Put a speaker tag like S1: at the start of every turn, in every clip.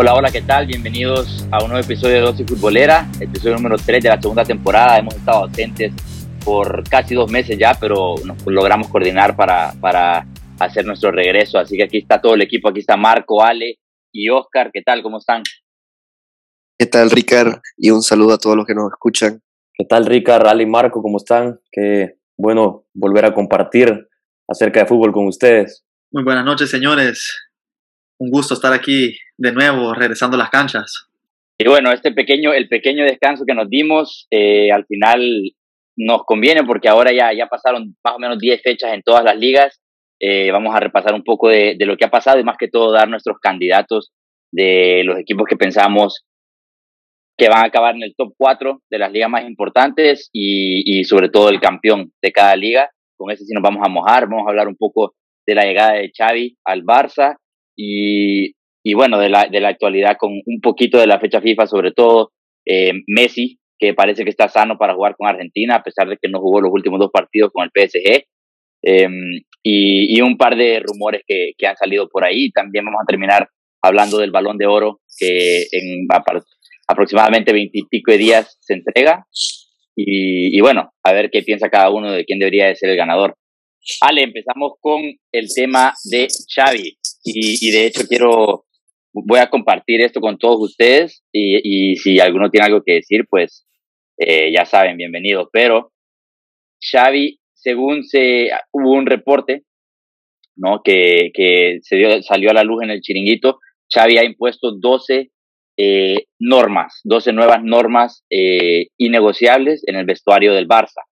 S1: Hola, hola, ¿qué tal? Bienvenidos a un nuevo episodio de Dosis Futbolera, episodio número 3 de la segunda temporada. Hemos estado ausentes por casi dos meses ya, pero nos logramos coordinar para, para hacer nuestro regreso. Así que aquí está todo el equipo, aquí está Marco, Ale y Oscar. ¿Qué tal? ¿Cómo están?
S2: ¿Qué tal, Ricard? Y un saludo a todos los que nos escuchan.
S3: ¿Qué tal, Ricard, Ale y Marco? ¿Cómo están? Qué bueno volver a compartir acerca de fútbol con ustedes.
S4: Muy buenas noches, señores. Un gusto estar aquí de nuevo, regresando a las canchas.
S1: Y bueno, este pequeño, el pequeño descanso que nos dimos, eh, al final nos conviene porque ahora ya, ya pasaron más o menos 10 fechas en todas las ligas. Eh, vamos a repasar un poco de, de, lo que ha pasado y más que todo dar nuestros candidatos de los equipos que pensamos que van a acabar en el top 4 de las ligas más importantes y, y sobre todo el campeón de cada liga. Con ese sí nos vamos a mojar, vamos a hablar un poco de la llegada de Xavi al Barça y, y bueno, de la, de la actualidad con un poquito de la fecha FIFA, sobre todo eh, Messi, que parece que está sano para jugar con Argentina, a pesar de que no jugó los últimos dos partidos con el PSG. Eh, y, y, un par de rumores que, que, han salido por ahí. También vamos a terminar hablando del balón de oro, que en aproximadamente veintipico de días se entrega. Y, y, bueno, a ver qué piensa cada uno de quién debería de ser el ganador. Ale, empezamos con el tema de Xavi. Y, de hecho quiero voy a compartir esto con todos ustedes y, si alguno tiene algo que decir, pues eh, ya saben, bienvenido. Pero Xavi, según se hubo un reporte, ¿no? Que, que se dio, salió a la luz en el chiringuito, Xavi ha impuesto 12 eh, normas, 12 nuevas normas eh, innegociables en el vestuario del Barça.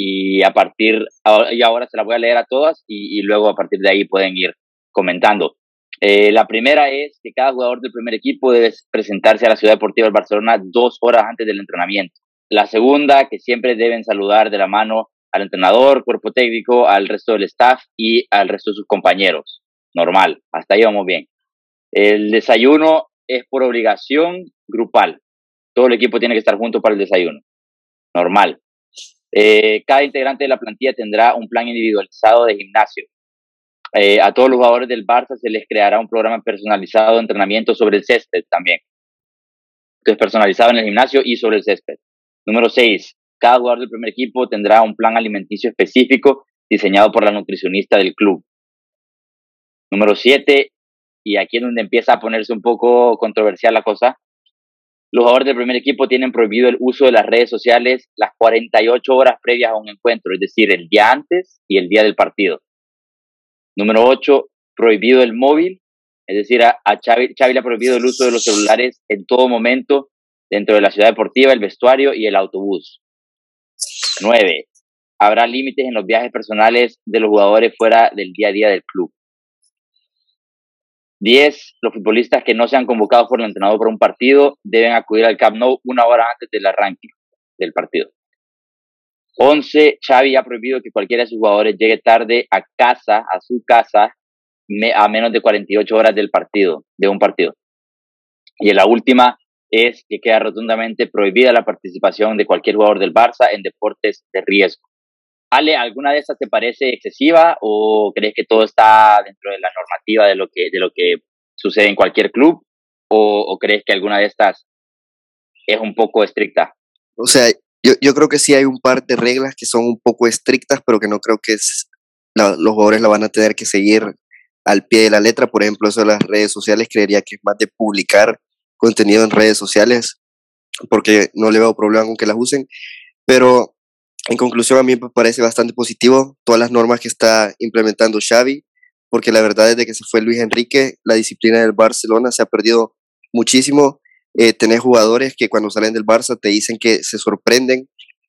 S1: Y a partir, y ahora se las voy a leer a todas y, luego a partir de ahí pueden ir comentando. Eh, la primera es que cada jugador del primer equipo debe presentarse a la Ciudad Deportiva del Barcelona dos horas antes del entrenamiento. La segunda, que siempre deben saludar de la mano al entrenador, cuerpo técnico, al resto del staff y al resto de sus compañeros. Normal, hasta ahí vamos bien. El desayuno es por obligación grupal. Todo el equipo tiene que estar junto para el desayuno. Normal. Eh, cada integrante de la plantilla tendrá un plan individualizado de gimnasio. Eh, a todos los jugadores del Barça se les creará un programa personalizado de entrenamiento sobre el césped también. Entonces, personalizado en el gimnasio y sobre el césped. Número 6. Cada jugador del primer equipo tendrá un plan alimenticio específico diseñado por la nutricionista del club. Número 7. Y aquí es donde empieza a ponerse un poco controversial la cosa. Los jugadores del primer equipo tienen prohibido el uso de las redes sociales las 48 horas previas a un encuentro, es decir, el día antes y el día del partido. Número 8, prohibido el móvil, es decir, a, a Xavi, Xavi, le ha prohibido el uso de los celulares en todo momento dentro de la ciudad deportiva, el vestuario y el autobús. 9. Habrá límites en los viajes personales de los jugadores fuera del día a día del club. 10. Los futbolistas que no sean convocados por el entrenador por un partido deben acudir al Camp Nou una hora antes del arranque del partido. 11. Xavi ha prohibido que cualquiera de sus jugadores llegue tarde a casa, a su casa, a menos de 48 horas del partido, de un partido. Y la última es que queda rotundamente prohibida la participación de cualquier jugador del Barça en deportes de riesgo. Ale, ¿alguna de estas te parece excesiva o crees que todo está dentro de la normativa de lo que, de lo que sucede en cualquier club? ¿O, o crees que alguna de estas es un poco estricta?
S2: O sea, yo, yo creo que sí hay un par de reglas que son un poco estrictas, pero que no creo que es, la, los jugadores la van a tener que seguir al pie de la letra. Por ejemplo, eso de las redes sociales, creería que es más de publicar contenido en redes sociales, porque no le veo problema con que las usen. Pero en conclusión, a mí me parece bastante positivo todas las normas que está implementando Xavi, porque la verdad desde que se fue Luis Enrique, la disciplina del Barcelona se ha perdido muchísimo eh, tenés jugadores que cuando salen del Barça te dicen que se sorprenden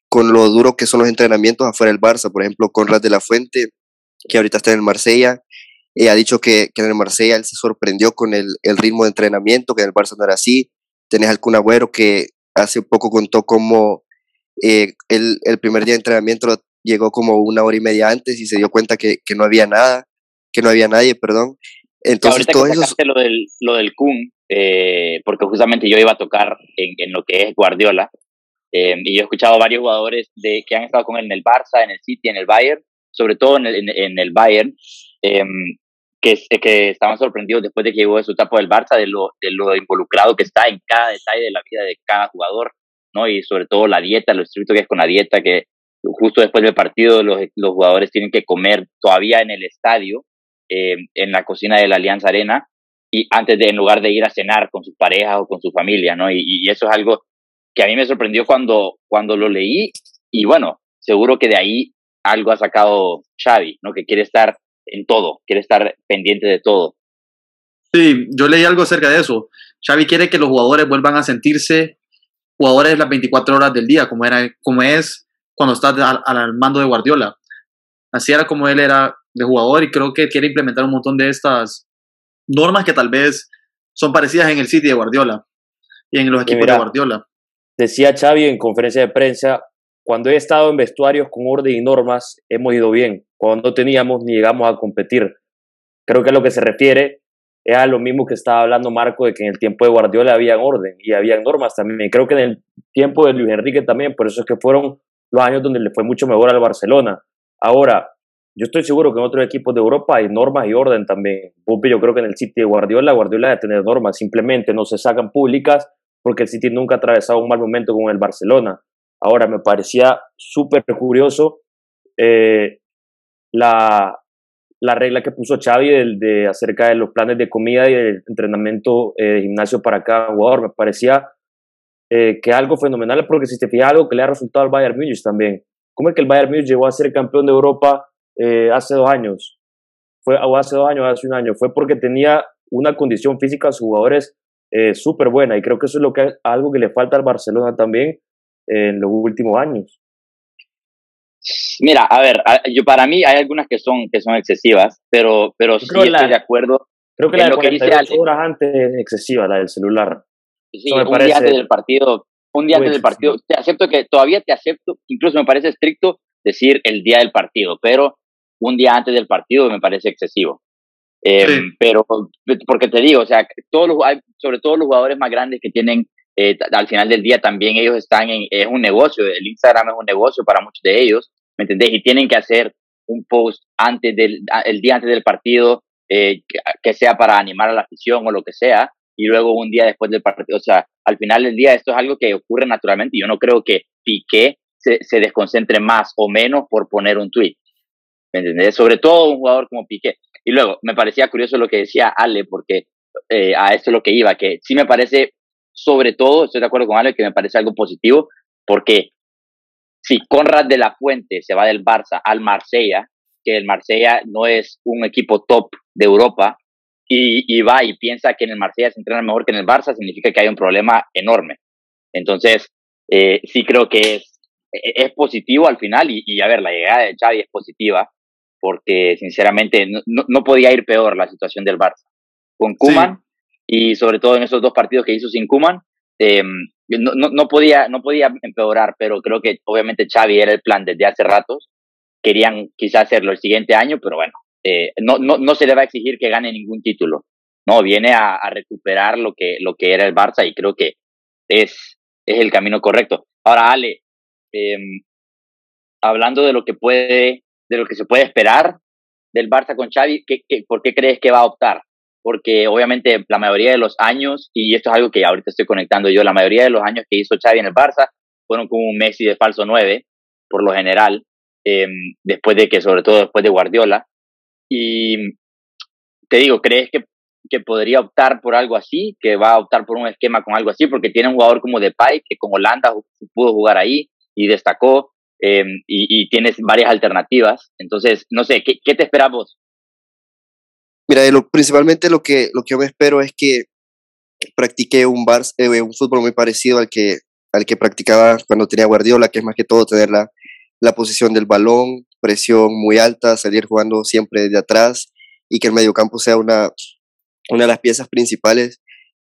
S2: con lo duro que son los entrenamientos afuera del Barça. Por ejemplo, Conrad de la Fuente, que ahorita está en el Marsella, eh, ha dicho que, en el Marsella él se sorprendió con el, el, ritmo de entrenamiento, que en el Barça no era así. Tenés al Kun Agüero que hace poco contó cómo eh, el, el, primer día de entrenamiento llegó como una hora y media antes y se dio cuenta que, que no había nada, que no había nadie, perdón.
S1: Entonces, todo eso. Lo del, lo del Kun, eh, porque justamente yo iba a tocar en, en lo que es Guardiola, eh, y yo he escuchado varios jugadores de, que han estado con él en el Barça, en el City, en el Bayern, sobre todo en el, en, en el Bayern, eh, que, que estaban sorprendidos después de que llegó de su etapa del Barça, de lo, de lo involucrado que está en cada detalle de la vida de cada jugador, ¿no? Y sobre todo la dieta, lo estricto que es con la dieta, que justo después del partido los, los jugadores tienen que comer todavía en el estadio, eh, en la cocina de la Alianza Arena, y antes de, en lugar de ir a cenar con sus parejas o con su familia, ¿no? Y, y eso es algo que a mí me sorprendió cuando, cuando lo leí, y bueno, seguro que de ahí algo ha sacado Xavi, ¿no? Que quiere estar en todo, quiere estar pendiente de todo.
S4: Sí, yo leí algo acerca de eso. Xavi quiere que los jugadores vuelvan a sentirse jugadores las 24 horas del día, como, era, como es cuando está al, al mando de Guardiola. Así era como él era de jugador y creo que quiere implementar un montón de estas normas que tal vez son parecidas en el City de Guardiola y en los equipos de Guardiola.
S3: Decía Xavi en conferencia de prensa, cuando he estado en vestuarios con orden y normas, hemos ido bien. Cuando no teníamos, ni llegamos a competir. Creo que a lo que se refiere es a lo mismo que estaba hablando Marco, de que en el tiempo de Guardiola había orden y había normas también. Creo que en el tiempo de Luis Enrique también, por eso es que fueron los años donde le fue mucho mejor al Barcelona. Ahora, yo estoy seguro que en otros equipos de Europa hay normas y orden también. Yo creo que en el City de Guardiola, Guardiola debe tener normas, simplemente no se sacan públicas porque el City nunca ha atravesado un mal momento con el Barcelona. Ahora, me parecía súper curioso eh, la, la, regla que puso Xavi de, de, acerca de los planes de comida y de entrenamiento eh, de gimnasio para cada jugador. Me parecía eh, que algo fenomenal, porque si te fijas, algo que le ha resultado al Bayern Múnich también. ¿Cómo es que el Bayern Múnich llegó a ser campeón de Europa hace dos años? Fue, hace dos años, hace un año. Fue porque tenía una condición física a sus jugadores súper buena y creo que eso es lo que, algo que le falta al Barcelona también en los últimos años?
S1: Mira, a ver, yo para mí hay algunas que son que son excesivas, pero pero sí estoy de acuerdo.
S3: Creo que la de 48 horas antes es excesiva, la del celular.
S1: Sí, un día antes del partido, un día antes del partido, te acepto que todavía te acepto, incluso me parece estricto decir el día del partido, pero un día antes del partido me parece excesivo. Eh, Pero porque te digo, o sea, todos los, sobre todo los jugadores más grandes que tienen eh, al final del día también ellos están en, es un negocio, el Instagram es un negocio para muchos de ellos, ¿me entendés? Y tienen que hacer un post antes del, el día antes del partido, eh, que, sea para animar a la afición o lo que sea, y luego un día después del partido, o sea, al final del día esto es algo que ocurre naturalmente y yo no creo que Piqué se, se desconcentre más o menos por poner un tweet, ¿me entendés? Sobre todo un jugador como Piqué. Y luego, me parecía curioso lo que decía Ale, porque eh, a esto es lo que iba, que sí me parece sobre todo, estoy de acuerdo con Ale, que me parece algo positivo, porque si Conrad de la Fuente se va del Barça al Marsella, que el Marsella no es un equipo top de Europa, y, va y piensa que en el Marsella se entrena mejor que en el Barça, significa que hay un problema enorme. Entonces, eh, sí creo que es, e, es positivo al final, y, a ver, la llegada de Xavi es positiva, porque sinceramente no, no podía ir peor la situación del Barça. Con Kuman, y sobre todo en esos dos partidos que hizo sin Kuman, eh, no, no, no, podía, no podía empeorar, pero creo que obviamente Xavi era el plan desde hace ratos. Querían quizás hacerlo el siguiente año, pero bueno, eh, no, no, no se le va a exigir que gane ningún título. No, viene a, recuperar lo que, lo que era el Barça y creo que es, es el camino correcto. Ahora, Ale, eh, hablando de lo que puede, de lo que se puede esperar del Barça con Xavi, ¿qué, qué, por qué crees que va a optar? Porque obviamente la mayoría de los años, y esto es algo que ahorita estoy conectando yo, la mayoría de los años que hizo Xavi en el Barça fueron como un Messi de falso 9, por lo general, eh, después de que, sobre todo después de Guardiola. Y te digo, ¿crees que, que podría optar por algo así? ¿Que va a optar por un esquema con algo así? Porque tiene un jugador como Depay, que con Holanda pudo jugar ahí y destacó, eh, y, y, tienes varias alternativas. Entonces, no sé, ¿qué, qué te esperas vos?
S2: Mira, lo, principalmente lo que, lo que yo me espero es que practique un, bar, eh, un fútbol muy parecido al que, al que practicaba cuando tenía Guardiola, que es más que todo tener la, la posición del balón, presión muy alta, salir jugando siempre desde atrás y que el mediocampo sea una, una de las piezas principales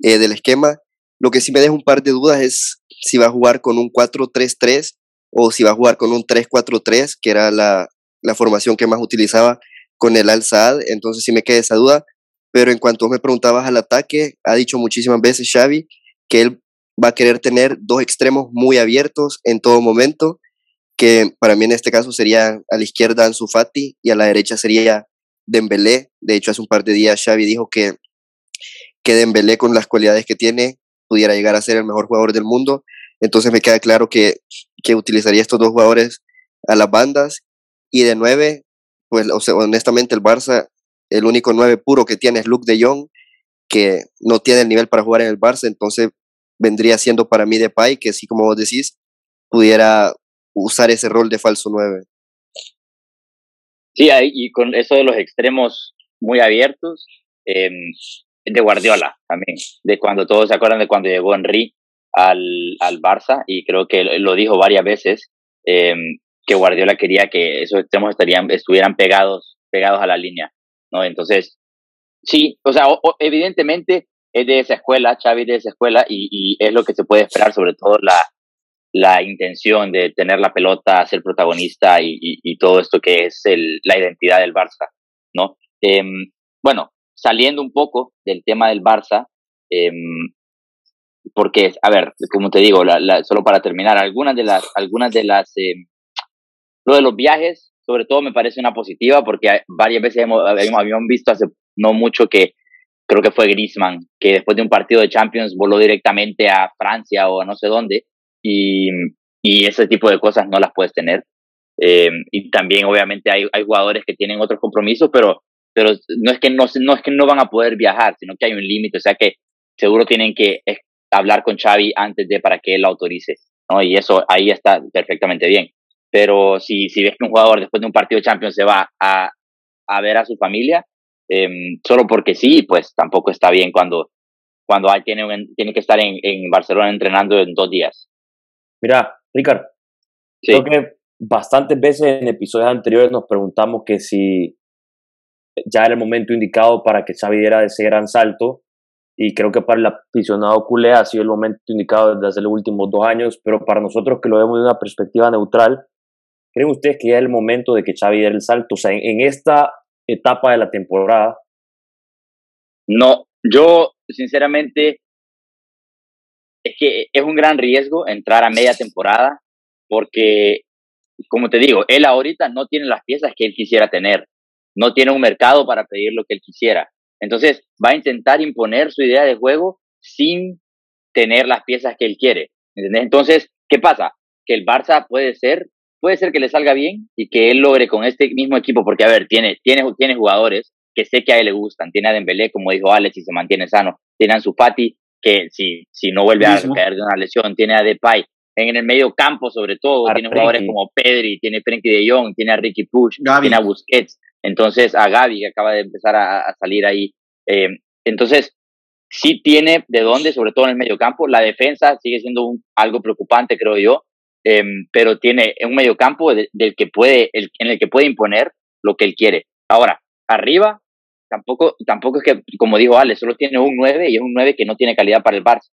S2: eh, del esquema. Lo que sí me deja un par de dudas es si va a jugar con un 4-3-3 o si va a jugar con un 3-4-3, que era la, la formación que más utilizaba con el Al Saad, entonces sí me queda esa duda. Pero en cuanto me preguntabas al ataque, ha dicho muchísimas veces Xavi que él va a querer tener dos extremos muy abiertos en todo momento, que para mí en este caso sería a la izquierda Ansu Fati y a la derecha sería Dembélé. De hecho, hace un par de días Xavi dijo que, que Dembélé con las cualidades que tiene pudiera llegar a ser el mejor jugador del mundo. Entonces me queda claro que, que utilizaría estos dos jugadores a las bandas. Y de nueve, pues honestamente el Barça, el único nueve puro que tiene es Luke de Jong, que no tiene el nivel para jugar en el Barça. Entonces vendría siendo para mí de Depay, que sí, como vos decís, pudiera usar ese rol de falso nueve.
S1: Sí, y con eso de los extremos muy abiertos, eh, de Guardiola también, de cuando todos se acuerdan de cuando llegó Henry al, al Barça, y creo que lo dijo varias veces, eh, que Guardiola quería que esos extremos estarían, estuvieran pegados, pegados a la línea, ¿no? Entonces, sí, o sea, evidentemente es de esa escuela, Xavi de esa escuela, y, y es lo que se puede esperar, sobre todo la, la intención de tener la pelota, ser protagonista y, y, todo esto que es el, la identidad del Barça, ¿no? Eh, bueno, saliendo un poco del tema del Barça, eh, porque, a ver, como te digo, la, la, solo para terminar, algunas de las, algunas de las, eh, lo de los viajes, sobre todo me parece una positiva, porque varias veces hemos, habíamos visto hace no mucho que creo que fue Griezmann, que después de un partido de Champions voló directamente a Francia o a no sé dónde, y, y ese tipo de cosas no las puedes tener. Eh, y también obviamente hay, hay jugadores que tienen otros compromisos, pero, pero no, es que no, no es que no van a poder viajar, sino que hay un límite, o sea que seguro tienen que hablar con Xavi antes de para que él lo autorice, ¿no? Y eso ahí está perfectamente bien. Pero si, si ves que un jugador después de un partido de Champions se va a, a ver a su familia, eh, solo porque sí, pues tampoco está bien cuando, cuando hay, tiene, tiene que estar en, en Barcelona entrenando en dos días.
S3: Mira, Ricardo, creo que bastantes veces en episodios anteriores nos preguntamos que si ya era el momento indicado para que Xavi diera ese gran salto y creo que para el aficionado culé ha sido el momento indicado desde hace los últimos dos años, pero para nosotros que lo vemos de una perspectiva neutral, ¿creen ustedes que ya es el momento de que Xavi diera el salto? O sea, en, en esta etapa de la temporada.
S1: No, yo sinceramente es que es un gran riesgo entrar a media temporada porque, como te digo, él ahorita no tiene las piezas que él quisiera tener, no tiene un mercado para pedir lo que él quisiera. Entonces va a intentar imponer su idea de juego sin tener las piezas que él quiere. Entonces, ¿qué pasa? Que el Barça puede ser, puede ser que le salga bien y que él logre con este mismo equipo, porque a ver, tiene, tiene, tiene jugadores que sé que a él le gustan. Tiene a Dembélé, como dijo Alex, y se mantiene sano. Tiene a su Fati, que si, si no vuelve a caer de una lesión, tiene a Depay. En el medio campo, sobre todo, tiene jugadores como Pedri, tiene Frenkie de Jong, tiene a Ricky Push, tiene a Busquets. Entonces, a Gaby, que acaba de empezar a, salir ahí. Eh, entonces, sí tiene de dónde, sobre todo en el medio campo. La defensa sigue siendo un, algo preocupante, creo yo, eh, pero tiene un medio campo del que puede, el, en el que puede imponer lo que él quiere. Ahora, arriba, tampoco, tampoco es que, como dijo Ale, solo tiene un 9 y es un 9 que no tiene calidad para el Barça.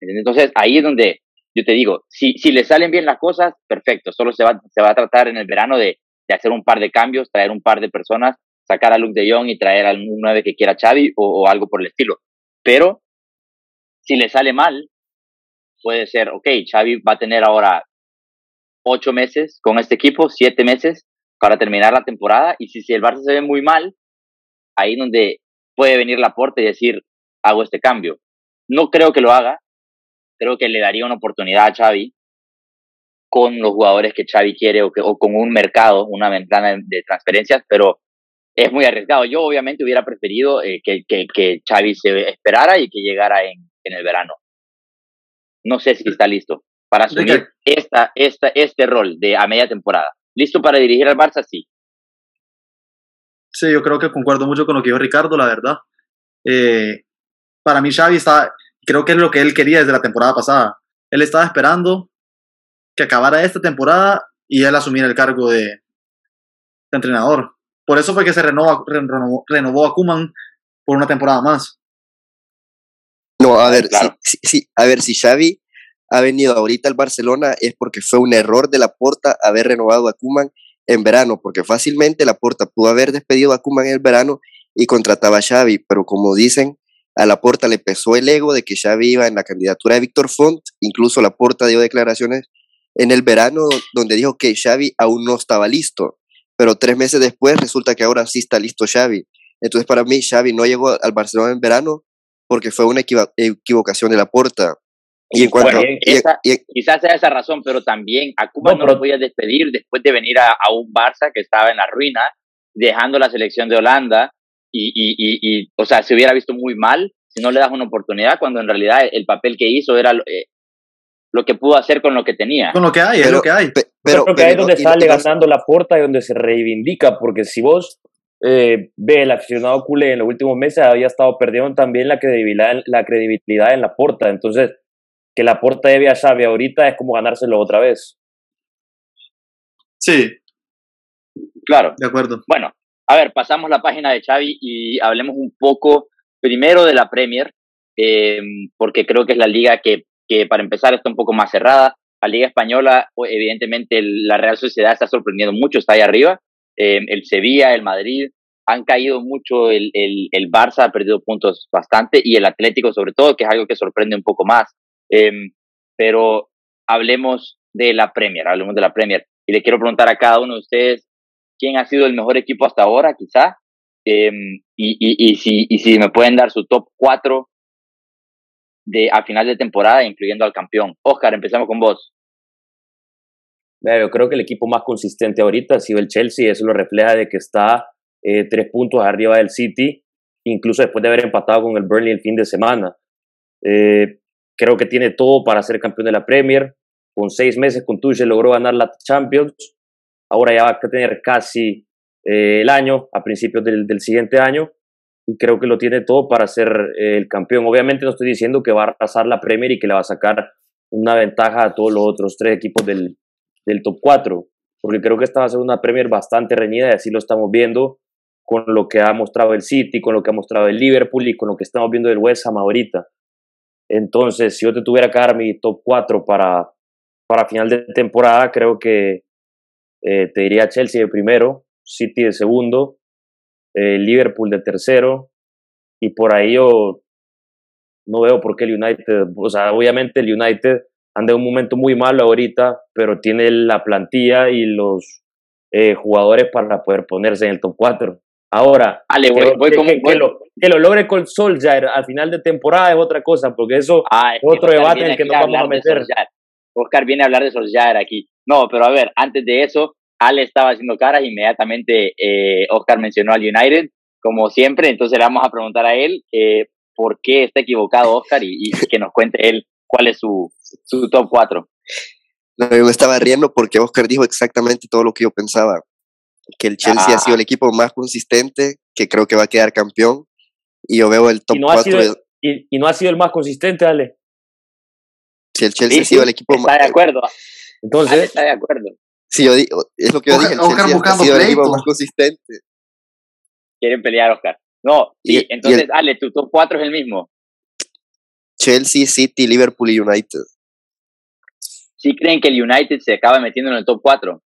S1: Entonces, ahí es donde yo te digo, si, si le salen bien las cosas, perfecto, solo se va, se va a tratar en el verano de, de hacer un par de cambios, traer un par de personas, sacar a Luke de Jong y traer a un 9 que quiera Xavi o, o algo por el estilo. Pero, si le sale mal, puede ser, ok, Xavi va a tener ahora ocho meses con este equipo, siete meses para terminar la temporada y si, si el Barça se ve muy mal, ahí donde puede venir Laporte y decir, hago este cambio. No creo que lo haga, creo que le daría una oportunidad a Xavi con los jugadores que Xavi quiere o, que, o con un mercado, una ventana de transferencias, pero es muy arriesgado. Yo obviamente hubiera preferido eh, que, que, que, Xavi se esperara y que llegara en, en el verano. No sé si está listo para asumir esta, esta, este rol de a media temporada. ¿Listo para dirigir al Barça? Sí.
S4: Sí, yo creo que concuerdo mucho con lo que dijo Ricardo, la verdad. Eh, para mí Xavi está, creo que es lo que él quería desde la temporada pasada. Él estaba esperando que acabara esta temporada y él asumiera el cargo de, de entrenador. Por eso fue que se renovó, renovó, renovó, a Kuman por una temporada más.
S2: No, a ver, claro. si, si, a ver, si Xavi ha venido ahorita al Barcelona es porque fue un error de la porta haber renovado a Kuman en verano, porque fácilmente la Porta pudo haber despedido a Kuman en el verano y contrataba a Xavi, pero como dicen, a la Porta le pesó el ego de que Xavi iba en la candidatura de Víctor Font, incluso la Porta dio declaraciones en el verano donde dijo que Xavi aún no estaba listo. pero tres meses después resulta que ahora sí está listo Xavi. Entonces para mí Xavi no llegó al Barcelona en verano porque fue una equivocación de la puerta. Y en cuanto,
S1: quizás sea esa razón, pero también a Cuba no, lo voy a despedir después de venir a, un Barça que estaba en la ruina, dejando la selección de Holanda y, y, y, o sea, se hubiera visto muy mal si no le das una oportunidad cuando en realidad el papel que hizo era eh, lo que pudo hacer con lo que tenía.
S4: Con lo que hay, es lo que hay.
S3: Pero, creo que ahí es donde sale ganando la puerta y donde se reivindica, porque si vos eh, ve el aficionado culé en los últimos meses había estado perdiendo también la credibilidad, la credibilidad en la puerta. Entonces, que la puerta de a Xavi ahorita es como ganárselo otra vez.
S4: Sí.
S1: Claro.
S4: De acuerdo.
S1: Bueno, a ver, pasamos la página de Xavi y hablemos un poco primero de la Premier, eh, porque creo que es la liga que, que, para empezar, está un poco más cerrada. La Liga Española, evidentemente, la Real Sociedad está sorprendiendo mucho, está ahí arriba. Eh, el Sevilla, el Madrid, han caído mucho. El, el, el, Barça ha perdido puntos bastante y el Atlético, sobre todo, que es algo que sorprende un poco más. Eh, pero hablemos de la Premier, hablemos de la Premier. Y le quiero preguntar a cada uno de ustedes quién ha sido el mejor equipo hasta ahora, quizá, y, y, y, si, y si me pueden dar su top 4 de, a final de temporada, incluyendo al campeón. Oscar, empezamos con vos.
S3: Yo creo que el equipo más consistente ahorita ha sido el Chelsea, eso lo refleja de que está eh, tres puntos arriba del City, incluso después de haber empatado con el Burnley el fin de semana. Eh, creo que tiene todo para ser campeón de la Premier. Con seis meses con Tuchel logró ganar la Champions. Ahora ya va a tener casi eh, el año, a principios del, del, siguiente año y creo que lo tiene todo para ser eh, el campeón. Obviamente no estoy diciendo que va a arrasar la Premier y que le va a sacar una ventaja a todos los otros tres equipos del, del top 4, porque creo que esta va a ser una Premier bastante reñida y así lo estamos viendo con lo que ha mostrado el City, con lo que ha mostrado el Liverpool y con lo que estamos viendo del West Ham ahorita. Entonces, si yo te tuviera que dar mi top 4 para, para final de temporada, creo que eh, te diría Chelsea de primero, City de segundo, eh, Liverpool de tercero, y por ahí yo no veo por qué el United, o sea, obviamente el United anda en un momento muy malo ahorita, pero tiene la plantilla y los eh, jugadores para poder ponerse en el top 4. Ahora, que, lo, logre con Solskjaer al final de temporada es otra cosa, porque eso
S1: ah,
S3: es otro debate en el que nos vamos a meter.
S1: Oscar viene a hablar de Solskjaer aquí. No, pero a ver, antes de eso, Ale estaba haciendo caras, inmediatamente eh, Oscar mencionó al United, como siempre, entonces le vamos a preguntar a él eh, por qué está equivocado Oscar y, que nos cuente él cuál es su, su top 4.
S2: No, yo me estaba riendo porque Oscar dijo exactamente todo lo que yo pensaba, que el Chelsea ha sido el ah. equipo más consistente, que creo que va a quedar campeón, y yo veo el top 4.
S3: y, no ha sido el más consistente, Ale.
S2: Si el Chelsea ha sido el equipo
S1: más... Está de acuerdo. Entonces, está de acuerdo.
S2: Sí, yo digo, es lo que yo dije, el Chelsea ha sido el equipo más consistente.
S1: Quieren pelear, Oscar. No, sí, entonces, Ale, tu top 4 es el mismo.
S2: Chelsea, City, Liverpool y United.
S1: ¿Sí creen que el United se acaba metiendo en el top 4?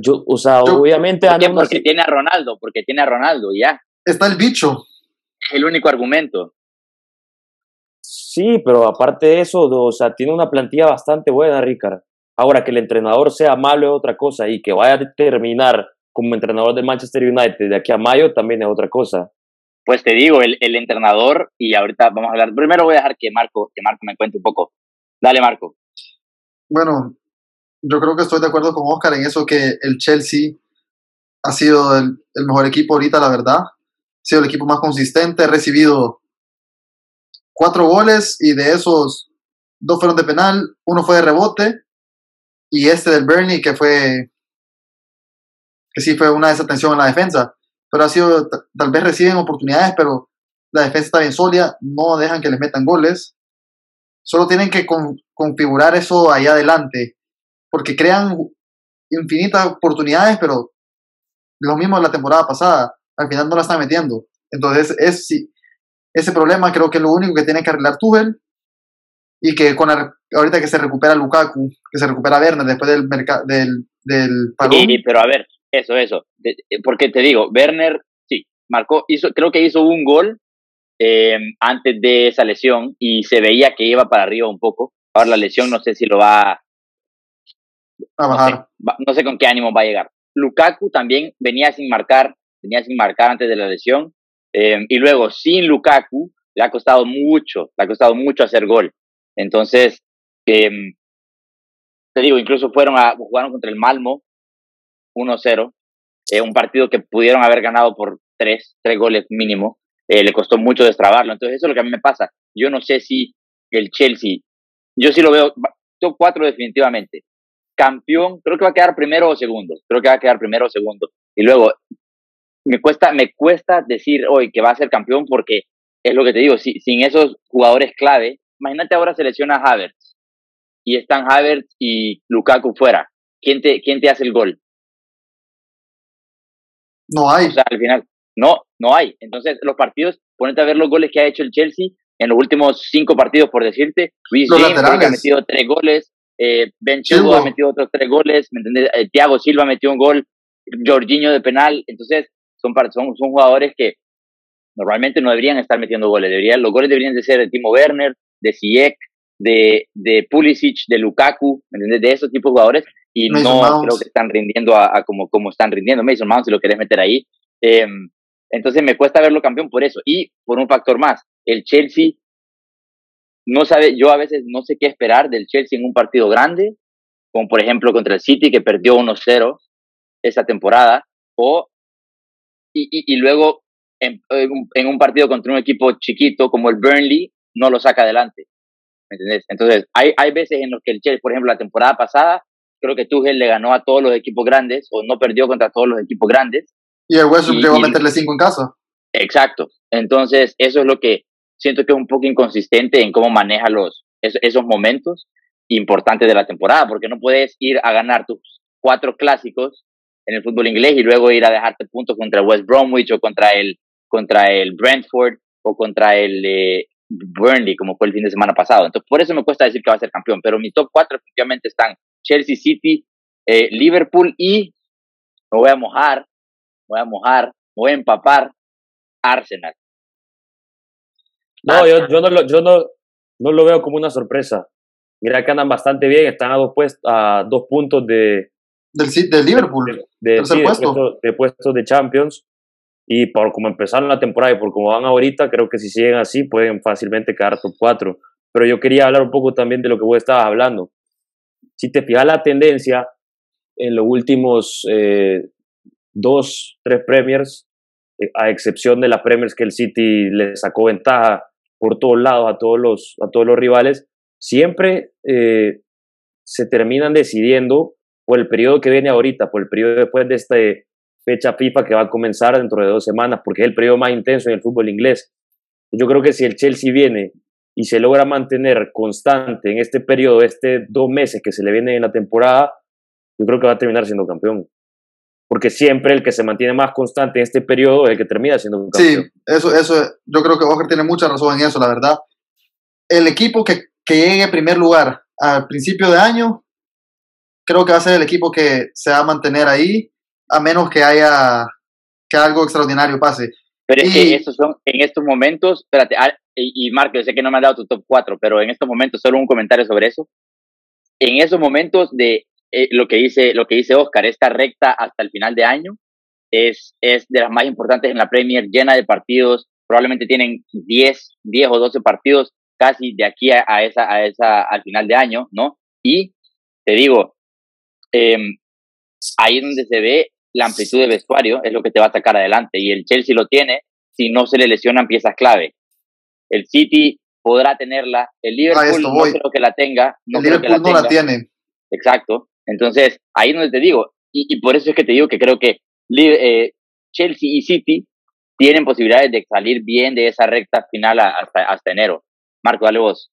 S3: Yo, o sea, obviamente...
S1: ¿Por qué? Porque tiene a Ronaldo, porque tiene a Ronaldo, ya.
S4: Está el bicho.
S1: Es el único argumento.
S3: Sí, pero aparte de eso, o sea, tiene una plantilla bastante buena, Ricard. Ahora, que el entrenador sea malo es otra cosa y que vaya a terminar como entrenador del Manchester United de aquí a mayo también es otra cosa.
S1: Pues te digo, el, el entrenador, y ahorita vamos a hablar, primero voy a dejar que Marco, que Marco me cuente un poco. Dale, Marco.
S4: Bueno, yo creo que estoy de acuerdo con Oscar en eso que el Chelsea ha sido el, mejor equipo ahorita, la verdad. Ha sido el equipo más consistente, ha recibido cuatro goles y de esos dos fueron de penal, uno fue de rebote y este del Bernie que fue que sí fue una desatención en la defensa, pero ha sido tal vez reciben oportunidades, pero la defensa está bien sólida, no dejan que les metan goles. Solo tienen que configurar eso ahí adelante, porque crean infinitas oportunidades, pero lo mismo la temporada pasada, al final no la están metiendo. Entonces, es, ese problema creo que es lo único que tiene que arreglar Tuchel y que con ahorita que se recupera Lukaku, que se recupera Werner después del del, del
S1: Sí, pero a ver, eso, eso. Porque te digo, Werner, sí, marcó, hizo, creo que hizo un gol eh, antes de esa lesión y se veía que iba para arriba un poco. Ahora la lesión no sé si lo va
S4: a bajar.
S1: No sé, con qué ánimo va a llegar. Lukaku también venía sin marcar, venía sin marcar antes de la lesión. Eh, y luego, sin Lukaku, le ha costado mucho, le ha costado mucho hacer gol. Entonces, eh, te digo, incluso fueron a jugaron contra el Malmo 1-0, eh, un partido que pudieron haber ganado por tres, tres goles mínimo. Eh, le costó mucho destrabarlo. Entonces, eso es lo que a mí me pasa. Yo no sé si el Chelsea, yo sí lo veo, top 4 definitivamente. Campeón, creo que va a quedar primero o segundo. Creo que va a quedar primero o segundo. Y luego, me cuesta, me cuesta decir hoy que va a ser campeón porque es lo que te digo, si, sin esos jugadores clave, imagínate ahora selecciona a Havertz y están Havertz y Lukaku fuera. ¿Quién te, quién te hace el gol?
S4: No hay.
S1: O sea, al final, no, no hay. Entonces, los partidos, ponete a ver los goles que ha hecho el Chelsea en los últimos cinco partidos, por decirte. Luis James ha metido tres goles, eh, Ben Chilwell ha metido otros tres goles, ¿me entiendes? Eh, Thiago Silva metió un gol, Jorginho de penal. Entonces, son, son, son jugadores que normalmente no deberían estar metiendo goles. Deberían, los goles deberían de ser de Timo Werner, de Ziyech, de, de Pulisic, de Lukaku, ¿me entiendes? De esos tipos de jugadores y no creo que están rindiendo a, como, como están rindiendo Mason Mount si lo querés meter ahí. Em, entonces me cuesta verlo campeón por eso. Y por un factor más, el Chelsea no sabe, yo a veces no sé qué esperar del Chelsea en un partido grande, como por ejemplo contra el City que perdió 1-0 esa temporada, o y, y, luego en, en, un partido contra un equipo chiquito como el Burnley no lo saca adelante. ¿Me entendés? Entonces, hay, hay veces en los que el Chelsea, por ejemplo, la temporada pasada, creo que Tuchel le ganó a todos los equipos grandes o no perdió contra todos los equipos grandes.
S4: Y el West llegó a meterle cinco en casa.
S1: Exacto. Entonces, eso es lo que siento que es un poco inconsistente en cómo maneja los, esos, momentos importantes de la temporada, porque no puedes ir a ganar tus cuatro clásicos en el fútbol inglés y luego ir a dejarte puntos contra West Bromwich o contra el, contra el Brentford o contra el eh, Burnley, como fue el fin de semana pasado. Entonces, por eso me cuesta decir que va a ser campeón, pero mi top 4 efectivamente están Chelsea City, eh, Liverpool y me voy a mojar, voy a mojar, me voy a empapar Arsenal.
S3: No, yo, yo, no, lo, yo no, no lo veo como una sorpresa. Mira que andan bastante bien, están a dos, puestos, a dos puntos de...
S4: Del, del Liverpool,
S3: de, de, puesto. de, puestos de Champions. Y por como empezaron la temporada y por cómo van ahorita, creo que si siguen así pueden fácilmente quedar top 4. Pero yo quería hablar un poco también de lo que vos estabas hablando si te fijas la tendencia en los últimos eh, dos, tres Premiers, eh, a excepción de las Premiers que el City le sacó ventaja por todos lados a todos los, a todos los rivales, siempre eh, se terminan decidiendo por el periodo que viene ahorita, por el periodo después de esta fecha FIFA que va a comenzar dentro de dos semanas, porque es el periodo más intenso en el fútbol inglés. Yo creo que si el Chelsea viene y se logra mantener constante en este periodo, este dos meses que se le viene en la temporada, yo creo que va a terminar siendo campeón. Porque siempre el que se mantiene más constante en este periodo es el que termina siendo un campeón.
S4: Sí, eso, eso, yo creo que Oscar tiene mucha razón en eso, la verdad. El equipo que, que llegue en primer lugar al principio de año, creo que va a ser el equipo que se va a mantener ahí, a menos que haya que algo extraordinario pase.
S1: Pero es que estos son, en estos momentos, espérate, y, y Marco, yo sé que no me has dado tu top 4, pero en estos momentos solo un comentario sobre eso. En esos momentos de eh, lo, que dice, lo que dice Oscar, esta recta hasta el final de año es, es de las más importantes en la Premier, llena de partidos, probablemente tienen 10, 10 o 12 partidos casi de aquí a, esa, a esa, al final de año, ¿no? Y te digo, em, ahí donde se ve la amplitud de vestuario, es lo que te va a sacar adelante. Y el Chelsea lo tiene si no se le lesionan piezas clave. El City podrá tenerla, el Liverpool no creo que la tenga.
S4: No el Liverpool no la tiene.
S1: Exacto. Entonces, ahí es donde te digo, y, por eso es que te digo que creo que eh, Chelsea y City tienen posibilidades de salir bien de esa recta final hasta, hasta enero. Marco, dale vos.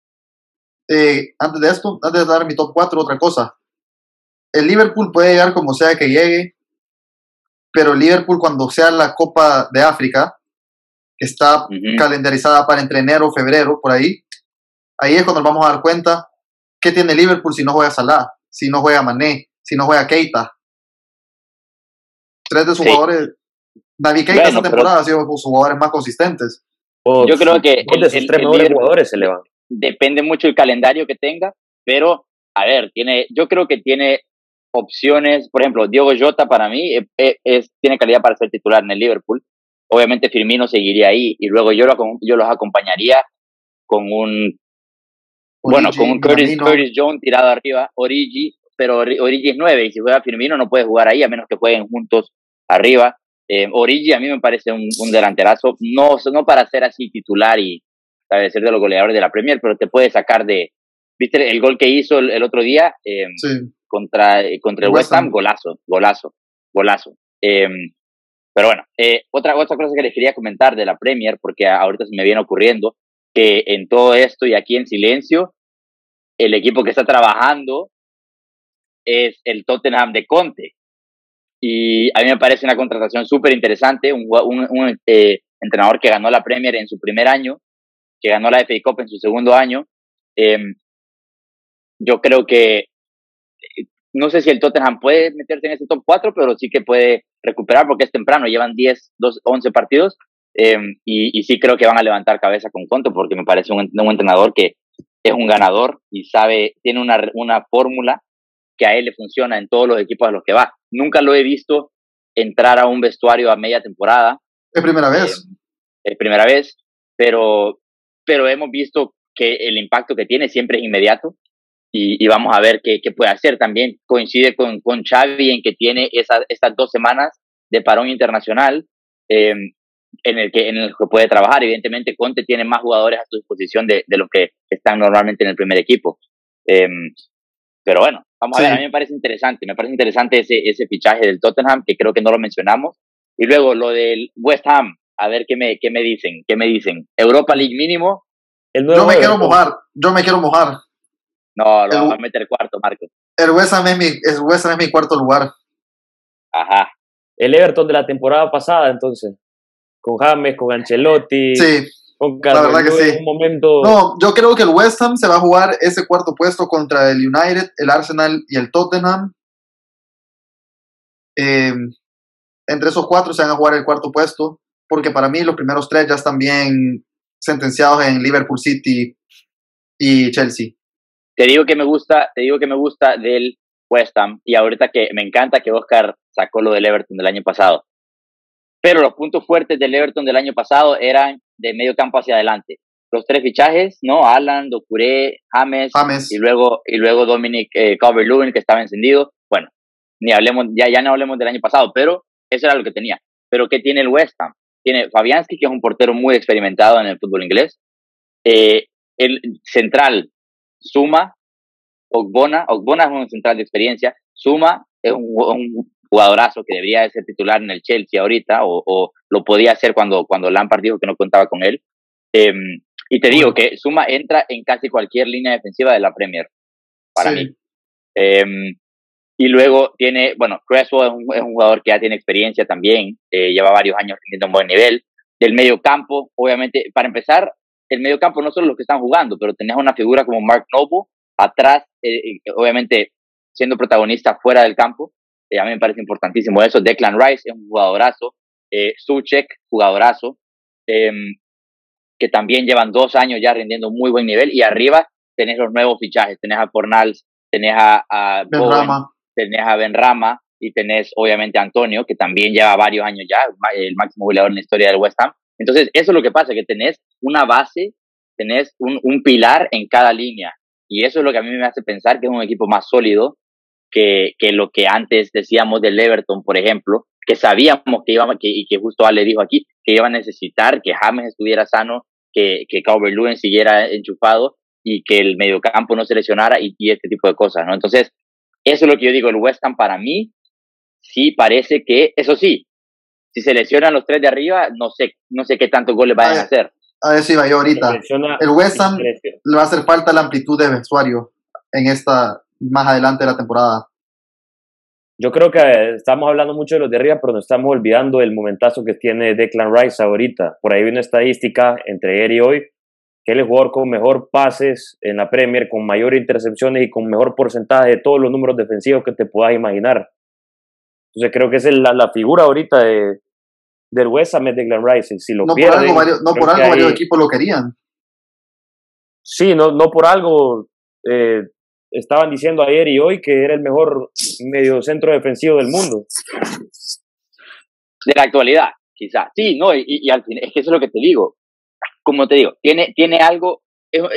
S4: Eh, antes de esto, antes de dar mi top 4, otra cosa. El Liverpool puede llegar como sea que llegue, pero el Liverpool cuando sea la Copa de África, está calendarizada para entre enero o febrero, por ahí. Ahí es cuando nos vamos a dar cuenta qué tiene Liverpool si no juega Salah, si no juega Mané, si no juega Keita. Tres de sus jugadores. David Keita esta temporada ha sido sus jugadores más consistentes.
S1: Yo creo que
S3: el, de sus tres mejores jugadores se le van.
S1: Depende mucho el calendario que tenga, pero a ver, tiene, yo creo que tiene opciones, por ejemplo, Diego Jota para mí eh, eh, es, tiene calidad para ser titular en el Liverpool. Obviamente Firmino seguiría ahí y luego yo, lo, yo los acompañaría con un, bueno, con un Curtis, Curtis, Jones tirado arriba, Origi, pero Origi es 9 y si juega Firmino no puede jugar ahí a menos que jueguen juntos arriba. Eh, Origi a mí me parece un, un, delanterazo, no, no para ser así titular y ser de los goleadores de la Premier, pero te puede sacar de, viste el gol que hizo el, otro día eh, contra, contra el West Ham, golazo, golazo, golazo. Eh, pero bueno, eh, otra, otra cosa que les quería comentar de la Premier, porque ahorita se me viene ocurriendo, que en todo esto y aquí en silencio, el equipo que está trabajando es el Tottenham de Conte. Y a mí me parece una contratación súper interesante, un, un, eh, entrenador que ganó la Premier en su primer año, que ganó la FA Cup en su segundo año. Eh, yo creo que eh, no sé si el Tottenham puede meterse en ese top 4, pero sí que puede recuperar porque es temprano, llevan 10, 12, 11 partidos eh, y, y, sí creo que van a levantar cabeza con Conto porque me parece un, un entrenador que es un ganador y sabe, tiene una, una fórmula que a él le funciona en todos los equipos a los que va. Nunca lo he visto entrar a un vestuario a media temporada.
S4: Es primera vez.
S1: Eh, es primera vez, pero, pero hemos visto que el impacto que tiene siempre es inmediato y, y vamos a ver qué, qué, puede hacer. También coincide con, con Xavi en que tiene esa, estas dos semanas de parón internacional eh, en, el que, en el que puede trabajar. Evidentemente, Conte tiene más jugadores a su disposición de, de los que están normalmente en el primer equipo. Eh, pero bueno, vamos sí. a ver, a mí me parece interesante, me parece interesante ese, ese fichaje del Tottenham, que creo que no lo mencionamos. Y luego lo del West Ham, a ver qué me, qué me dicen, qué me dicen. Europa League mínimo.
S4: El yo me quiero mojar, yo me quiero mojar.
S1: No, lo el, vamos a meter cuarto, Marcos.
S4: El West Ham es mi, el West Ham es mi cuarto lugar.
S1: Ajá.
S3: El Everton de la temporada pasada, entonces. Con James, con Ancelotti.
S4: Sí.
S3: Con Carlos,
S4: la verdad que sí.
S3: Un momento...
S4: No, yo creo que el West Ham se va a jugar ese cuarto puesto contra el United, el Arsenal y el Tottenham. Eh, entre esos cuatro se van a jugar el cuarto puesto, porque para mí los primeros tres ya están bien sentenciados en Liverpool City y Chelsea.
S1: Te digo que me gusta, te digo que me gusta del West Ham y ahorita que me encanta que Oscar sacó lo del Everton del año pasado. Pero los puntos fuertes del Everton del año pasado eran de medio campo hacia adelante. Los tres fichajes, ¿no? Alan, Docuré, James,
S4: James.
S1: y luego y luego Dominic eh, Calvert-Lewin que estaba encendido. Bueno, ni hablemos ya ya no hablemos del año pasado, pero eso era lo que tenía. Pero qué tiene el West Ham? Tiene Fabianski que es un portero muy experimentado en el fútbol inglés. Eh, el central Suma, Ogbona, Ogbona es un central de experiencia. Suma es un, un jugadorazo que debería de ser titular en el Chelsea ahorita, o, o lo podía hacer cuando, cuando Lampard dijo que no contaba con él. Eh, y te digo que Suma entra en casi cualquier línea defensiva de la Premier, para sí. mí. Eh, y luego tiene, bueno, Crespo es un, es un, jugador que ya tiene experiencia también, eh, lleva varios años teniendo un buen nivel. Del medio campo, obviamente, para empezar, el medio campo no solo los que están jugando, pero tenés una figura como Mark Noble atrás, eh, obviamente siendo protagonista fuera del campo, eh, a mí me parece importantísimo eso. Declan Rice es un jugadorazo, eh, Suchek, jugadorazo, eh, que también llevan dos años ya rindiendo un muy buen nivel. Y arriba tenés los nuevos fichajes, tenés a Fornals, tenés a, a
S4: ben Bowen, Rama.
S1: tenés a Ben Rama y tenés obviamente a Antonio, que también lleva varios años ya, el máximo goleador en la historia del West Ham. Entonces, eso es lo que pasa, que tenés una base, tenés un, un pilar en cada línea. Y eso es lo que a mí me hace pensar que es un equipo más sólido que, que lo que antes decíamos del Everton, por ejemplo, que sabíamos que iba, que, y que justo Ale dijo aquí, que iba a necesitar que James estuviera sano, que, que Calvert Lewin siguiera enchufado y que el mediocampo no se lesionara y, y, este tipo de cosas, ¿no? Entonces, eso es lo que yo digo, el West Ham para mí sí parece que, eso sí, si se lesionan los tres de arriba, no sé, no sé qué tantos goles vayan a, a hacer.
S4: A ver si va yo ahorita. El West Ham le va a hacer falta la amplitud de vestuario en esta, más adelante de la temporada.
S3: Yo creo que estamos hablando mucho de los de arriba, pero nos estamos olvidando del momentazo que tiene Declan Rice ahorita. Por ahí hay una estadística entre ayer y hoy, que es el jugador con mejor pases en la Premier, con mayor intercepciones y con mejor porcentaje de todos los números defensivos que te puedas imaginar. Entonces creo que esa es la, la figura ahorita de, del West Ham es Declan Rice. Si lo
S4: no
S3: pierden,
S4: por algo, varios, no por algo varios equipos lo querían.
S3: Sí, no, no por algo. Eh, estaban diciendo ayer y hoy que era el mejor medio centro defensivo del mundo.
S1: De la actualidad, quizás. Sí, no, y, y al final, es que eso es lo que te digo. Como te digo, tiene, tiene algo,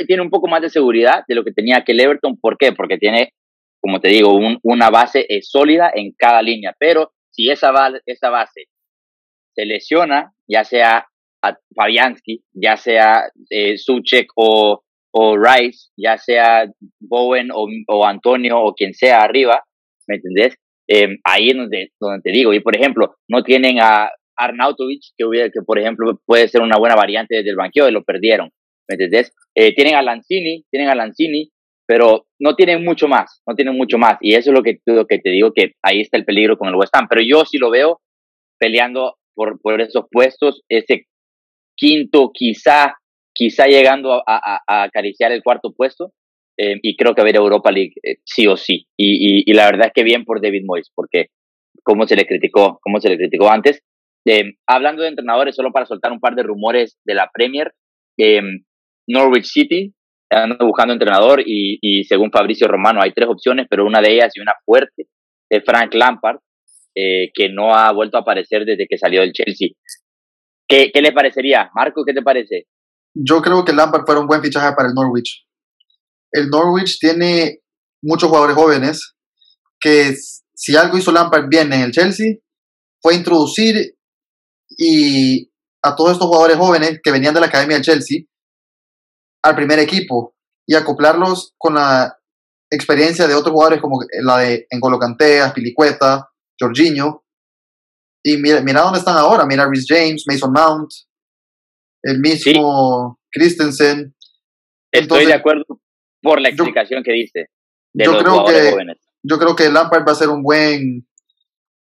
S1: tiene un poco más de seguridad de lo que tenía que el Everton. ¿Por qué? Porque tiene, como te digo, un, una base eh, sólida en cada línea. Pero si esa, esa base se lesiona, ya sea a Fabianski, ya sea eh, Suchek o, o Rice, ya sea Bowen o, Antonio o quien sea arriba, ¿me entendés? Eh, ahí es donde, donde te digo. Y por ejemplo, no tienen a Arnautovic, que, hubiera, que por ejemplo puede ser una buena variante desde el banquillo, y lo perdieron, ¿me entendés? Eh, tienen a Lanzini, tienen a Lanzini, pero no tienen mucho más, no tienen mucho más. Y eso es lo que, lo que te digo, que ahí está el peligro con el West Ham. Pero yo sí lo veo peleando por, por esos puestos, ese quinto, quizá, quizá llegando a, a, a acariciar el cuarto puesto. Eh, y creo que a ir Europa League eh, sí o sí. Y, la verdad es que bien por David Moyes, porque como se le criticó, como se le criticó antes. Eh, hablando de entrenadores, solo para soltar un par de rumores de la Premier, Norwich City anda buscando entrenador y, según Fabricio Romano hay tres opciones, pero una de ellas y una fuerte es Frank Lampard, que no ha vuelto a aparecer desde que salió del Chelsea. ¿Qué, ¿Qué le parecería? Marco, ¿qué te parece?
S4: Yo creo que Lampard fue un buen fichaje para el Norwich. El Norwich tiene muchos jugadores jóvenes que si algo hizo Lampard bien en el Chelsea fue introducir y a todos estos jugadores jóvenes que venían de la academia del Chelsea al primer equipo y acoplarlos con la experiencia de otros jugadores como la de N'Golo Kanté, Aspilicueta, Jorginho. Y mira, dónde están ahora, mira Rhys James, Mason Mount, el mismo sí. Christensen.
S1: Estoy de acuerdo por la explicación
S4: yo,
S1: que diste de
S4: yo
S1: los
S4: creo que,
S1: jóvenes.
S4: Yo creo que Lampard va a ser un buen,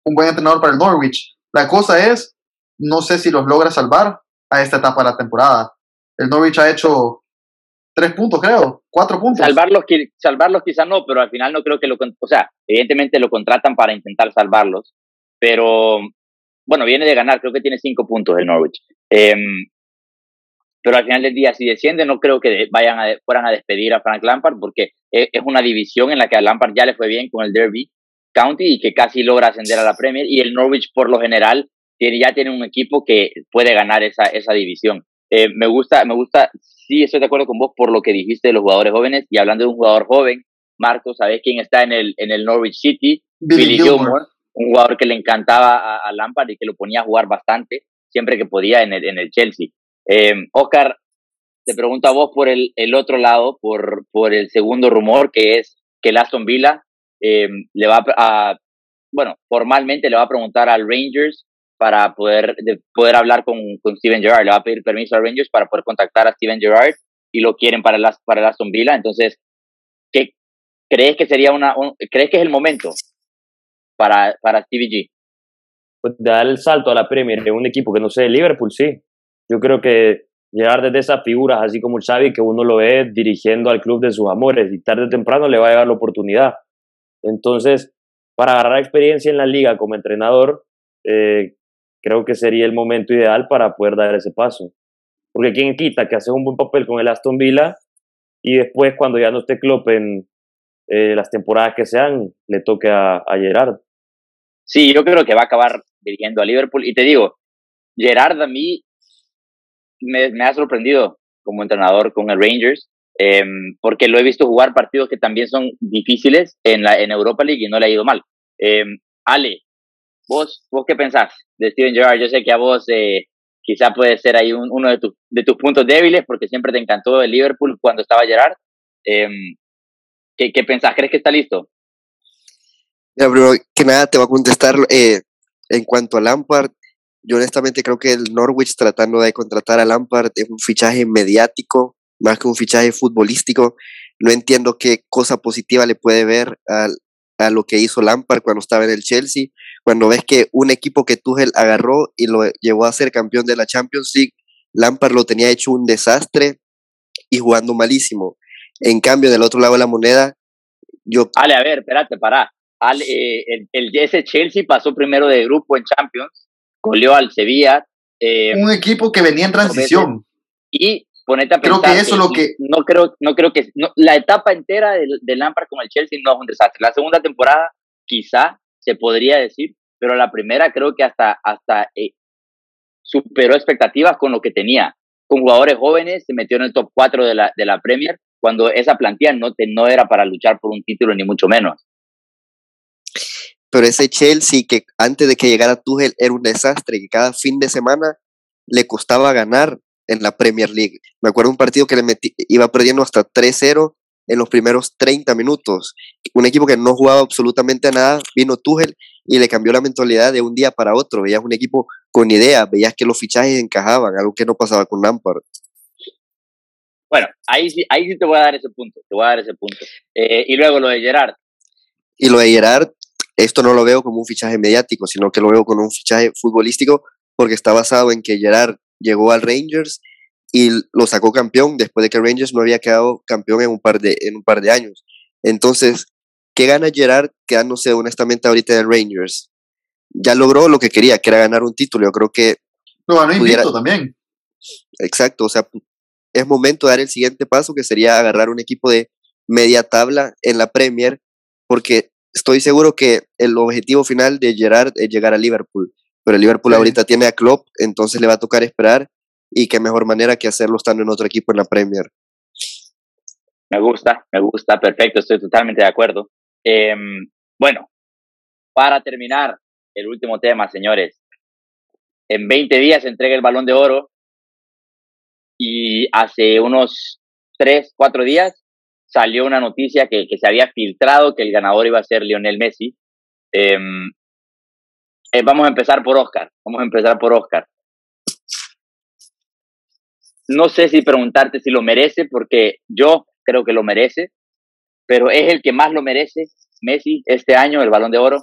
S4: un buen entrenador para el Norwich. La cosa es, no sé si los logra salvar a esta etapa de la temporada. El Norwich ha hecho tres puntos, creo, cuatro puntos.
S1: Salvarlos, salvarlos quizás no, pero al final no creo que lo, o sea, evidentemente lo contratan para intentar salvarlos, pero bueno, viene de ganar, creo que tiene cinco puntos el Norwich. Eh, pero al final del día, si desciende, no creo que vayan a, fueran a despedir a Frank Lampard, porque es una división en la que a Lampard ya le fue bien con el Derby County y que casi logra ascender a la Premier, y el Norwich, por lo general, tiene, ya tiene un equipo que puede ganar esa, esa división. Eh, me gusta, me gusta, sí estoy de acuerdo con vos por lo que dijiste de los jugadores jóvenes, y hablando de un jugador joven, Marco, ¿sabes quién está en el, en el Norwich City?
S4: Billy, Billy Gilmore. Gilmore,
S1: un jugador que le encantaba a, a, Lampard y que lo ponía a jugar bastante, siempre que podía en el, en el Chelsea. Eh, Oscar, te pregunto a vos por el, el otro lado, por, por el segundo rumor, que es que el Aston Villa eh, le va a, bueno, formalmente le va a preguntar al Rangers para poder, de, poder hablar con, Steven Gerrard, le va a pedir permiso al Rangers para poder contactar a Steven Gerrard y lo quieren para el, para el Aston Villa. Entonces, ¿qué crees que sería una, un, crees que es el momento para, para Stevie G?
S3: Pues dar el salto a la Premier de un equipo que no sé, Liverpool, sí. Yo creo que llegar desde esas figuras, así como el Xavi, que uno lo ve dirigiendo al club de sus amores y tarde o temprano le va a llegar la oportunidad. Entonces, para agarrar experiencia en la liga como entrenador, eh, creo que sería el momento ideal para poder dar ese paso. Porque quien quita que hace un buen papel con el Aston Villa y después cuando ya no esté Klopp en eh, las temporadas que sean, le toque a, a Gerard.
S1: Sí, yo creo que va a acabar dirigiendo a Liverpool. Y te digo, Gerard a mí me, me, ha sorprendido como entrenador con el Rangers, eh, porque lo he visto jugar partidos que también son difíciles en, la, en Europa League y no le ha ido mal. Eh, Ale, ¿vos, ¿vos qué pensás de Steven Gerrard? Yo sé que a vos eh, quizá puede ser ahí un, uno de, tu, de, tus puntos débiles, porque siempre te encantó el Liverpool cuando estaba Gerrard. ¿qué, ¿Qué pensás? ¿Crees que está listo?
S2: Ya, que nada, te va a contestar eh, en cuanto a Lampard. Yo honestamente creo que el Norwich tratando de contratar a Lampard es un fichaje mediático más que un fichaje futbolístico. No entiendo qué cosa positiva le puede ver a, a lo que hizo Lampard cuando estaba en el Chelsea. Cuando ves que un equipo que Tuchel agarró y lo llevó a ser campeón de la Champions League, Lampard lo tenía hecho un desastre y jugando malísimo. En cambio, del otro lado de la moneda, yo...
S1: Ale, a ver, espérate, pará. Ale, eh, el, el, Chelsea pasó primero de grupo en Champions goleó al Sevilla. Eh,
S4: un equipo que venía en transición.
S1: Y ponete a
S4: Creo
S1: pensar
S4: que eso es lo que-
S1: no creo no creo que no, la etapa entera de, de Lampard con el Chelsea no es un desastre la segunda temporada quizá se podría decir pero la primera creo que hasta hasta eh, superó expectativas con lo que tenía con jugadores jóvenes se metió en el top 4 de la de la Premier cuando esa plantilla no te, no era para luchar por un título ni mucho menos
S2: Pero ese Chelsea que antes de que llegara Tuchel era un desastre, que cada fin de semana le costaba ganar en la Premier League. Me acuerdo un partido que le metí, iba perdiendo hasta 3-0 en los primeros 30 minutos. Un equipo que no jugaba absolutamente a nada, vino Tuchel y le cambió la mentalidad de un día para otro. Veías un equipo con ideas, veías que los fichajes encajaban, algo que no pasaba con Lampard.
S1: bueno ahí sí ahí sí te voy a dar ese punto te voy a dar ese punto Eh, y luego lo de Gerard
S2: Y lo de Gerard, esto no lo veo como un fichaje mediático, sino que lo veo como un fichaje futbolístico porque está basado en que Gerard llegó al Rangers y lo sacó campeón después de que Rangers no había quedado campeón en un par de, en un par de años. Entonces, ¿qué gana Gerard quedándose honestamente ahorita en Rangers? Ya logró lo que quería, que era ganar un título. Yo creo que,
S4: Lo ganó invicto también.
S2: exacto, o sea, es momento de dar el siguiente paso, que sería agarrar un equipo de media tabla en la Premier, porque estoy seguro que el objetivo final de Gerard es llegar a Liverpool, pero el Liverpool
S4: Sí.
S2: ahorita tiene a Klopp, entonces le va a tocar esperar y qué mejor manera que hacerlo estando en otro equipo en la Premier.
S1: Me gusta, me gusta, perfecto, estoy totalmente de acuerdo. Em, bueno, para terminar, el último tema, señores. En 20 días se entrega el balón de oro y hace unos 3, 4 días salió una noticia que, que se había filtrado que el ganador iba a ser Lionel Messi. Em, eh, vamos a empezar por Oscar, vamos a empezar por Oscar. No sé si preguntarte si lo merece, porque yo creo que lo merece, pero es el que más lo merece, Messi, este año, el balón de oro.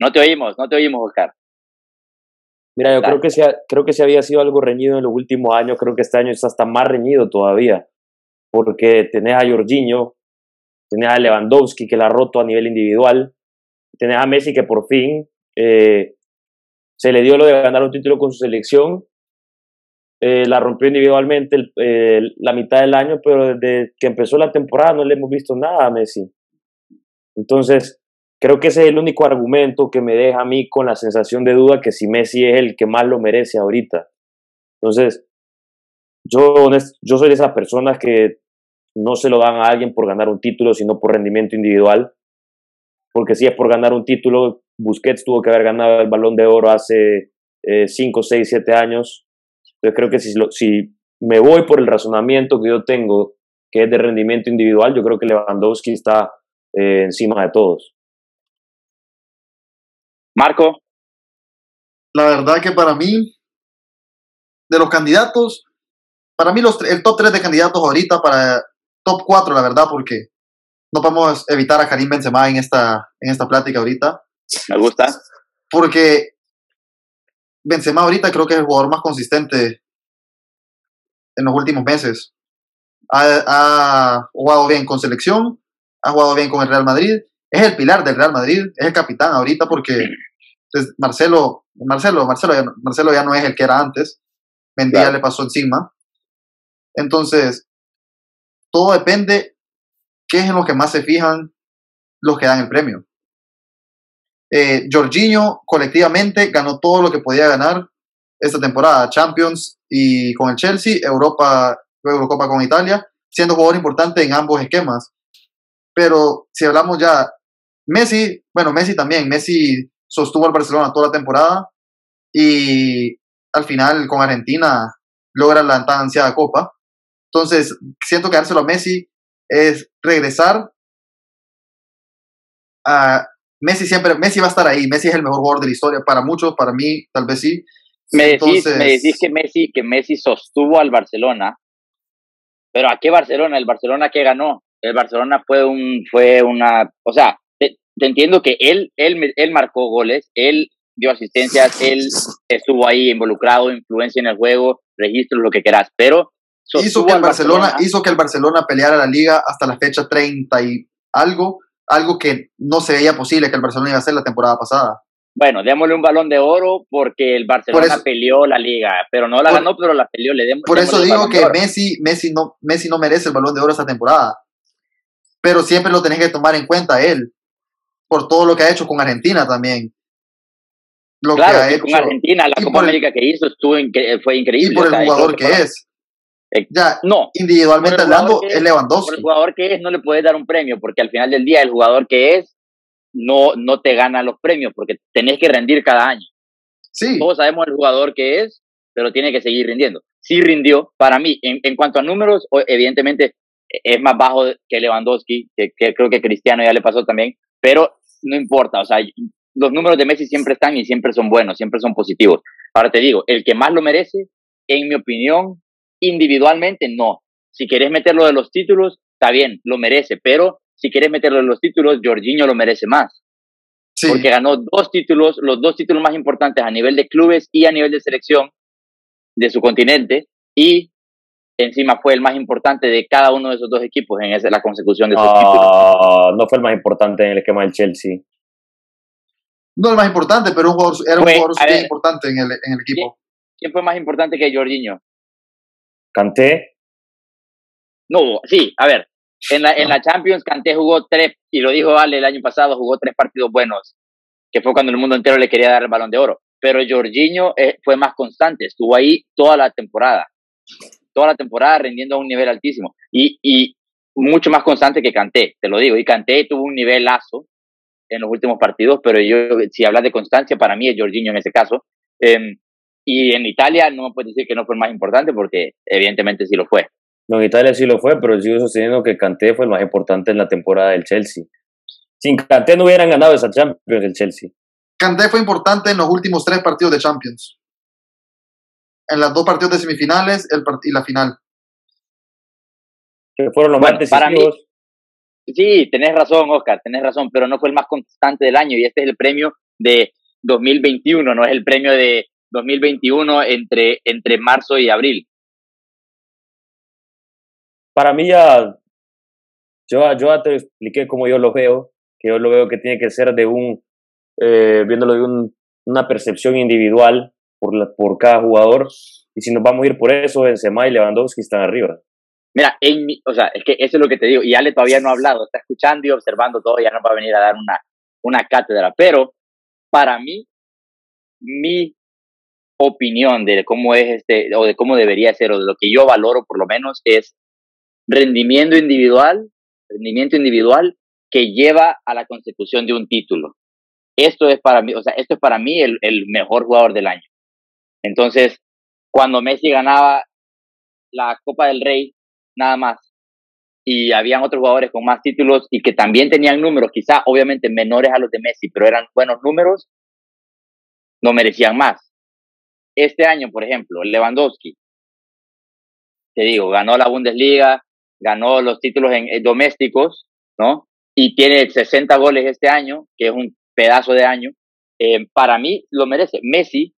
S1: No te oímos, no te oímos, Oscar.
S3: Mira, yo creo que, ha- creo que se había sido algo reñido en los últimos años, creo que este año está hasta más reñido todavía, porque tenés a Jorginho, tenés a Lewandowski que la ha roto a nivel individual, tenés a Messi que por fin eh, se le dio lo de ganar un título con su selección, eh, la rompió individualmente el- eh, la mitad del año, pero desde que empezó la temporada no le hemos visto nada a Messi. Entonces, creo que ese es el único argumento que me deja a mí con la sensación de duda que si Messi es el que más lo merece ahorita. Entonces, yo, yo soy de esas personas que no se lo dan a alguien por ganar un título, sino por rendimiento individual. Porque si es por ganar un título, Busquets tuvo que haber ganado el balón de oro hace 5, 6, 7 años. Entonces creo que si, si me voy por el razonamiento que yo tengo, que es de rendimiento individual, yo creo que Lewandowski está eh, encima de todos.
S1: Marco,
S4: La verdad que para mí, de los candidatos, para mí los, el top 3 de candidatos ahorita para top 4, la verdad, porque no podemos evitar a Karim Benzema en esta, en esta plática ahorita,
S1: me gusta.
S4: porque Benzema ahorita creo que es el jugador más consistente en los últimos meses. Ha, ha jugado bien con selección, ha jugado bien con el Real Madrid, es el pilar del Real Madrid, es el capitán ahorita porque pues, Marcelo, Marcelo, Marcelo, ya, no- Marcelo ya no es el que era antes, Mendy ya
S1: Claro.
S4: le pasó encima. Entonces, todo depende qué es en lo que más se fijan los que dan el premio. Eh, Jorginho colectivamente ganó todo lo que podía ganar esta temporada, Champions y con el Chelsea, Europa, Eurocopa con Italia, siendo jugador importante en ambos esquemas. Pero si hablamos ya, Messi, bueno, Messi también, Messi sostuvo al Barcelona toda la temporada y al final con Argentina logra la tan ansiada copa. Entonces, siento que dárselo a Messi es regresar a Messi siempre, Messi va a estar ahí, Messi es el mejor jugador de la historia, para muchos, para mí, tal vez sí.
S1: Me decís,
S4: Entonces-
S1: me decís que Messi, que Messi sostuvo al Barcelona, pero ¿a qué Barcelona? ¿El Barcelona que ganó? El Barcelona fue un, fue una, o sea, te, entiendo que él, él, él marcó goles, él dio asistencias, él estuvo ahí involucrado, influencia en el juego, registro, lo que quieras, pero
S4: hizo que el Barcelona, hizo que el Barcelona peleara la liga hasta la fecha 30 y algo, algo que no se veía posible que el Barcelona iba a hacer la temporada pasada.
S1: bueno, démosle un balón de oro porque el Barcelona
S5: eso-
S1: peleó la liga, pero no la
S5: Por-
S1: ganó, pero la peleó. Le demos,
S5: Por eso digo que. Messi, Messi, no, Messi no merece el balón de oro esta temporada. Pero siempre lo tenés que tomar en cuenta él. Por todo lo que ha hecho con Argentina también. Lo
S1: Claro,
S5: que ha hecho.
S1: con Argentina, la
S5: y
S1: Copa
S5: el-
S1: América que hizo estuvo incre- fue increíble.
S5: y por
S1: o sea,
S5: el jugador que es.
S1: Eh,
S5: Ya,
S1: No,
S5: individualmente hablando, es
S1: es, por
S5: Lewandowski.
S1: el jugador que es, no le puedes dar un premio, porque al final del día el jugador que es no, no te gana los premios, porque tenés que rendir cada año.
S5: Sí,
S1: Todos sabemos el jugador que es, pero tiene que seguir rindiendo. Sí rindió, para mí, en, en cuanto a números, evidentemente eh, es más bajo que Lewandowski, que, que creo que Cristiano ya le pasó también, pero no importa, o sea, los números de Messi siempre están y siempre son buenos, siempre son positivos. Ahora te digo, el que más lo merece, en mi opinión, individualmente no. Si quieres meterlo de los títulos, está bien, lo merece, pero si quieres meterlo de los títulos, Jorginho lo merece más
S5: sí.
S1: porque ganó dos títulos, los dos títulos más importantes a nivel de clubes y a nivel de selección de su continente, y encima fue el más importante de cada uno de esos dos equipos en esa, la consecución de esos títulos.
S3: Ah, no fue el más importante en el esquema del Chelsea.
S5: No el más importante, pero un jugador, era un jugador
S1: a
S5: bien
S1: ver.
S5: importante en el, en el equipo.
S1: ¿Quién fue más importante que Jorginho?
S3: Kanté,
S1: No, sí, a ver, en la, en la Champions Kanté jugó tres, y lo dijo Ale el año pasado, jugó tres partidos buenos, que fue cuando el mundo entero le quería dar el balón de oro. Pero Jorginho eh, fue más constante, estuvo ahí toda la temporada, toda la temporada rindiendo a un nivel altísimo y, y mucho más constante que Kanté, te lo digo. Y Kanté tuvo un nivelazo en los últimos partidos, pero yo, si hablas de constancia, para mí es Jorginho en ese caso. Em, y en Italia no me puedes decir que no fue el más importante, porque evidentemente sí lo fue.
S3: no, en Italia sí lo fue, pero sigo sosteniendo que Kanté fue el más importante en la temporada del Chelsea. Sin Kanté no hubieran ganado esa Champions el Chelsea.
S5: Kanté fue importante en los últimos tres partidos de Champions. En los dos partidos de semifinales el part- y la final.
S3: Que fueron los
S1: Bueno,
S3: más
S1: para mí-. Sí, tenés razón, Oscar, tenés razón, pero no fue el más constante del año y este es el premio de 2021, no es el premio de 2021 entre, entre marzo y abril.
S3: Para mí ya, yo, yo ya te expliqué cómo yo lo veo, que yo lo veo que tiene que ser de un, eh, viéndolo de un, una percepción individual por, la, por cada jugador. Y si nos vamos a ir por eso, Benzema y Lewandowski están arriba.
S1: Mira, en mi- o sea, es que eso es lo que te digo, y Ale todavía no ha hablado, está escuchando y observando todo, ya no va a venir a dar una, una cátedra, pero para mí, mi opinión de cómo es este, o de cómo debería ser, o de lo que yo valoro por lo menos, es rendimiento individual, rendimiento individual que lleva a la consecución de un título. Esto es para mí, o sea, esto es para mí el, el mejor jugador del año. Entonces, cuando Messi ganaba la Copa del Rey, nada más, y habían otros jugadores con más títulos y que también tenían números, quizá obviamente menores a los de Messi, pero eran buenos números, no merecían más. Este año, por ejemplo, Lewandowski, te digo, ganó la Bundesliga, ganó los títulos en, eh, domésticos, ¿no? Y tiene 60 goles este año, que es un pedazo de año. Eh, para mí lo merece. Messi,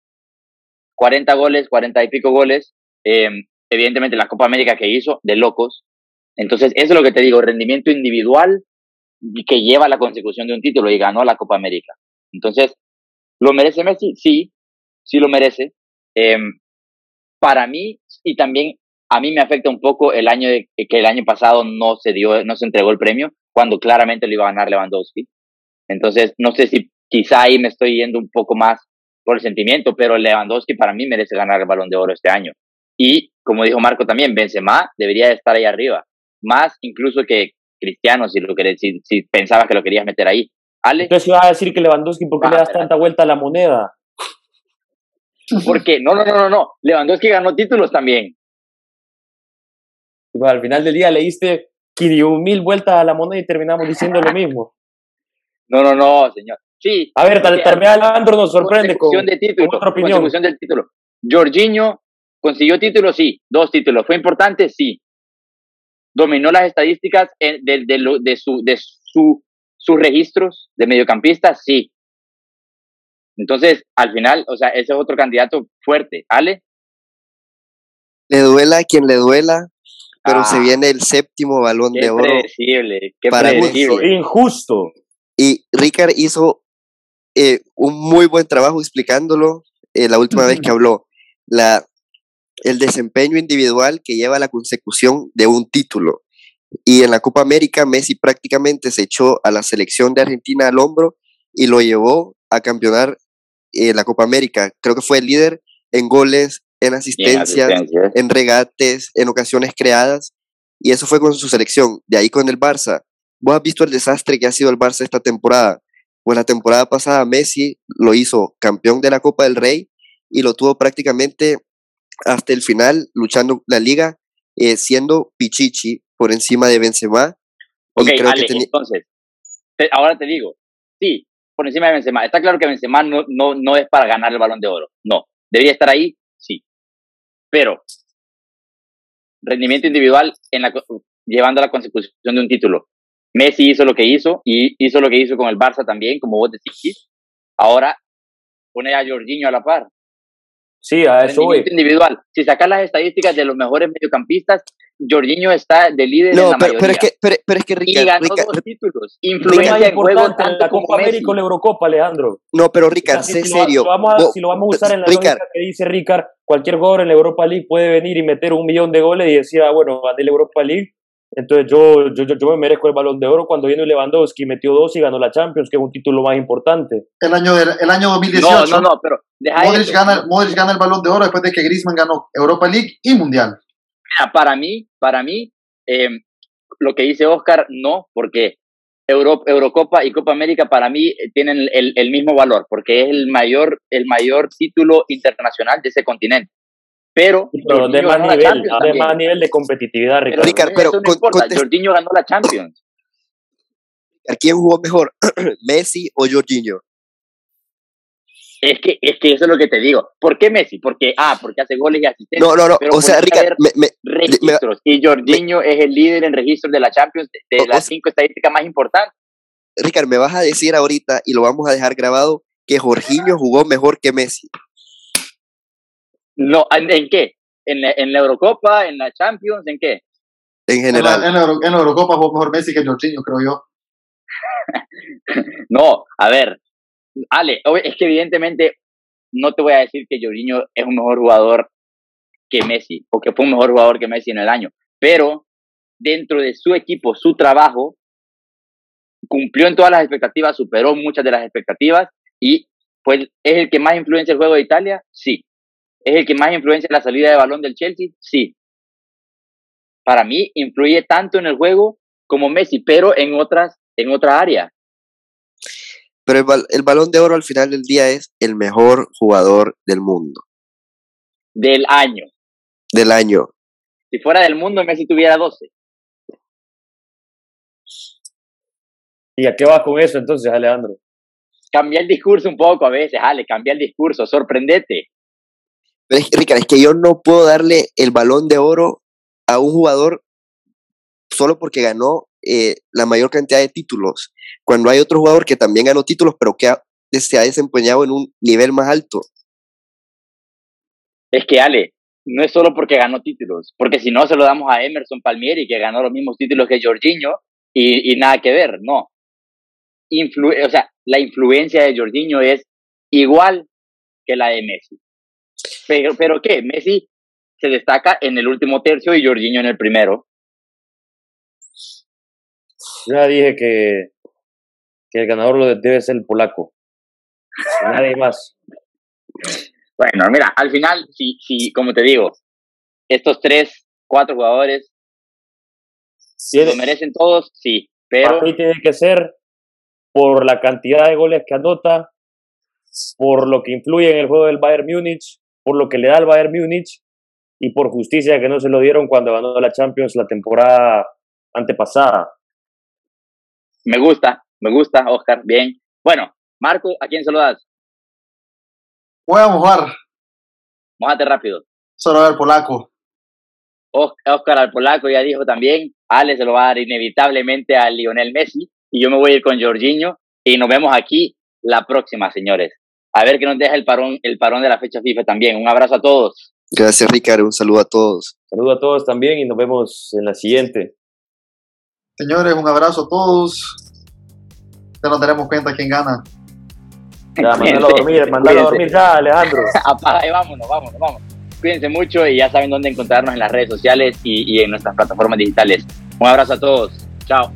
S1: 40 goles, 40 y pico goles. eh, evidentemente la Copa América que hizo, de locos. Entonces, eso es lo que te digo, rendimiento individual que lleva a la consecución de un título y ganó la Copa América. Entonces, ¿lo merece Messi? Sí, sí lo merece. Eh, para mí, y también a mí me afecta un poco el año de, que el año pasado no se dio, no se entregó el premio, cuando claramente lo iba a ganar Lewandowski. Entonces, no sé si quizá ahí me estoy yendo un poco más por el sentimiento, pero Lewandowski para mí merece ganar el balón de oro este año. Y como dijo Marco también, Benzema debería de estar ahí arriba, más incluso que Cristiano, si, lo querés, si, si pensabas que lo querías meter ahí. Ale,
S3: Entonces ibas a decir que Lewandowski, ¿por qué
S1: Ah,
S3: le das tanta vuelta a la moneda?
S1: porque no, no, no, no, no, Lewandowski ganó títulos también.
S3: Y al final del día le diste 500 mil vueltas a la moneda y terminamos diciendo lo mismo.
S1: No, no, no, señor. Sí.
S3: A ver, tal, vez Alejandro nos sorprende con,
S1: de título,
S3: con otra opinión.
S1: consecución del título. Jorginho consiguió títulos, sí, dos títulos. ¿Fue importante? Sí. Dominó las estadísticas en- de, de lo- de su, de su, sus registros de mediocampista, sí. Entonces, al final, o sea, ese es otro candidato fuerte. ¿Ale?
S2: Le duela a quien le duela, pero
S1: Ah,
S2: se viene el séptimo balón
S1: Qué
S2: de oro.
S1: predecible, qué
S2: para mí.
S1: predecible.
S3: Injusto.
S2: Y Ricard hizo eh, un muy buen trabajo explicándolo eh, la última vez que habló. La, el desempeño individual que lleva a la consecución de un título. Y en la Copa América, Messi prácticamente se echó a la selección de Argentina al hombro y lo llevó a campeonar en la Copa América. Creo que fue el líder en goles, en asistencias, en regates, en ocasiones creadas. Y eso fue con su selección. De ahí con el Barça. Vos has visto el desastre que ha sido el Barça esta temporada. Pues la temporada pasada Messi lo hizo campeón de la Copa del Rey y lo tuvo prácticamente hasta el final luchando la liga, eh, siendo Pichichi por encima de Benzema.
S1: Ok, entonces, ahora te digo, sí, por encima de Benzema. Está claro que Benzema no, no, no es para ganar el balón de oro. No. ¿Debería estar ahí? Sí. Pero, rendimiento individual en la, llevando a la consecución de un título. Messi hizo lo que hizo y hizo lo que hizo con el Barça también, como vos decís. Ahora pone a Jorginho a la par.
S3: Sí, a eso voy.
S1: individual. Si sacas las estadísticas de los mejores mediocampistas, Jorginho está de líder
S2: no,
S1: en la
S2: pero, pero, es que, pero, pero es que Ricardo,
S1: y ganó
S2: Ricardo,
S1: dos títulos. Influencia en juego tanto
S3: la Copa
S1: como Messi.
S3: América o la Eurocopa, Alejandro.
S2: no, pero
S3: O sea,
S2: sé
S3: si,
S2: serio.
S3: si lo vamos a,
S2: Vos-
S3: si lo vamos a usar en la
S2: Ricard,
S3: lógica que dice Ricard, cualquier jugador en la Europa League puede venir y meter un millón de goles y decir, ah, bueno, gané la Europa League, entonces yo, yo, yo, yo me merezco el balón de oro cuando vino Lewandowski, metió dos y ganó la Champions, que es un título más importante.
S5: El año, del- el año
S1: No,
S5: 2018,
S1: no, no, pero deja
S5: Modric, gana, Modric gana el balón de oro después de que Griezmann ganó Europa League y Mundial.
S1: Mira, para mí, para mí, eh, lo que dice Oscar, no, porque Euro- Eurocopa y Copa América para mí eh, tienen el, el mismo valor, porque es el mayor, el mayor título internacional de ese continente. Pero,
S3: Pero de más nivel, de más nivel de competitividad,
S1: Pero,
S3: Ricardo.
S2: Pero
S1: no
S2: con-
S1: importa,
S2: contest-
S1: Jorginho ganó la Champions.
S2: ¿quién jugó mejor? ¿Messi o Jorginho?
S1: Es que, es que eso es lo que te digo. ¿Por qué Messi? Porque, ah, porque hace goles y asistencias.
S2: No, no, no.
S1: Pero
S2: O sea, Ricardo,
S1: haber
S2: me, me-
S1: registros. y Jorginho es el líder en registros de la Champions de, de
S2: O- o
S1: las cinco estadísticas más importantes.
S2: Ricardo, me vas a decir ahorita y lo vamos a dejar grabado que Jorginho jugó mejor que Messi.
S1: No, ¿en, en qué? ¿En la, ¿En la Eurocopa? ¿En la Champions? ¿En qué?
S2: En
S5: En la,
S2: general.
S5: en la Euro- en la Eurocopa jugó mejor Messi que Jorginho, creo yo.
S1: No, a ver, Ale, es que evidentemente no te voy a decir que Jorginho es un mejor jugador que Messi, o que fue un mejor jugador que Messi en el año, pero dentro de su equipo, su trabajo, cumplió en todas las expectativas, superó muchas de las expectativas y pues es el que más influencia el juego de Italia, sí. Es el que más influencia la salida de balón del Chelsea, sí. Para mí influye tanto en el juego como Messi, pero en otras en otra área.
S2: Pero el balón de oro al final del día es el mejor jugador del mundo,
S1: del año.
S2: del año.
S1: Si fuera del mundo, Messi tuviera 12.
S3: ¿Y a qué vas con eso entonces, Alejandro?
S1: Cambia el discurso un poco a veces, Ale, cambia el discurso, sorprendete.
S2: Pero es, que, Ricardo, es que yo no puedo darle el balón de oro a un jugador solo porque ganó eh, la mayor cantidad de títulos, cuando hay otro jugador que también ganó títulos, pero que se ha desempeñado en un nivel más alto.
S1: Es que, Ale, no es solo porque ganó títulos, porque si no se lo damos a Emerson Palmieri, que ganó los mismos títulos que Jorginho, y, y nada que ver, no. Influ o sea, la influencia de Jorginho es igual que la de Messi. Pero, pero ¿qué? Messi se destaca en el último tercio y Jorginho en el primero.
S3: Ya dije que, que el ganador lo de- debe ser el polaco. Nadie más.
S1: Bueno, mira, al final, sí, sí, como te digo, estos tres, cuatro jugadores lo merecen todos, sí, pero
S3: Para mí tiene que ser por la cantidad de goles que anota, por lo que influye en el juego del Bayern Múnich, por lo que le da al Bayern Múnich y por justicia que no se lo dieron cuando ganó la Champions la temporada antepasada.
S1: me gusta, me gusta, Oscar, bien. Bueno, Marco, ¿a quién se lo das?
S5: Voy a mojar,
S1: Mójate rápido.
S5: solo a ver polaco.
S1: Os- Oscar al polaco ya dijo también, Ale se lo va a dar inevitablemente a Lionel Messi y yo me voy a ir con Jorginho y nos vemos aquí la próxima, señores. A ver qué nos deja el parón, el parón de la fecha FIFA también. Un abrazo a todos.
S2: Gracias, Ricardo. Un saludo a todos.
S3: Saludos a todos también y nos vemos en la siguiente.
S5: Señores, un abrazo a todos. Ya nos daremos cuenta quién gana.
S3: Ya, mandalo a dormir, mandalo a dormir ya, Alejandro.
S1: Apaga y vámonos, vámonos, vámonos. Cuídense mucho y ya saben dónde encontrarnos en las redes sociales y, y en nuestras plataformas digitales. Un abrazo a todos. Chao.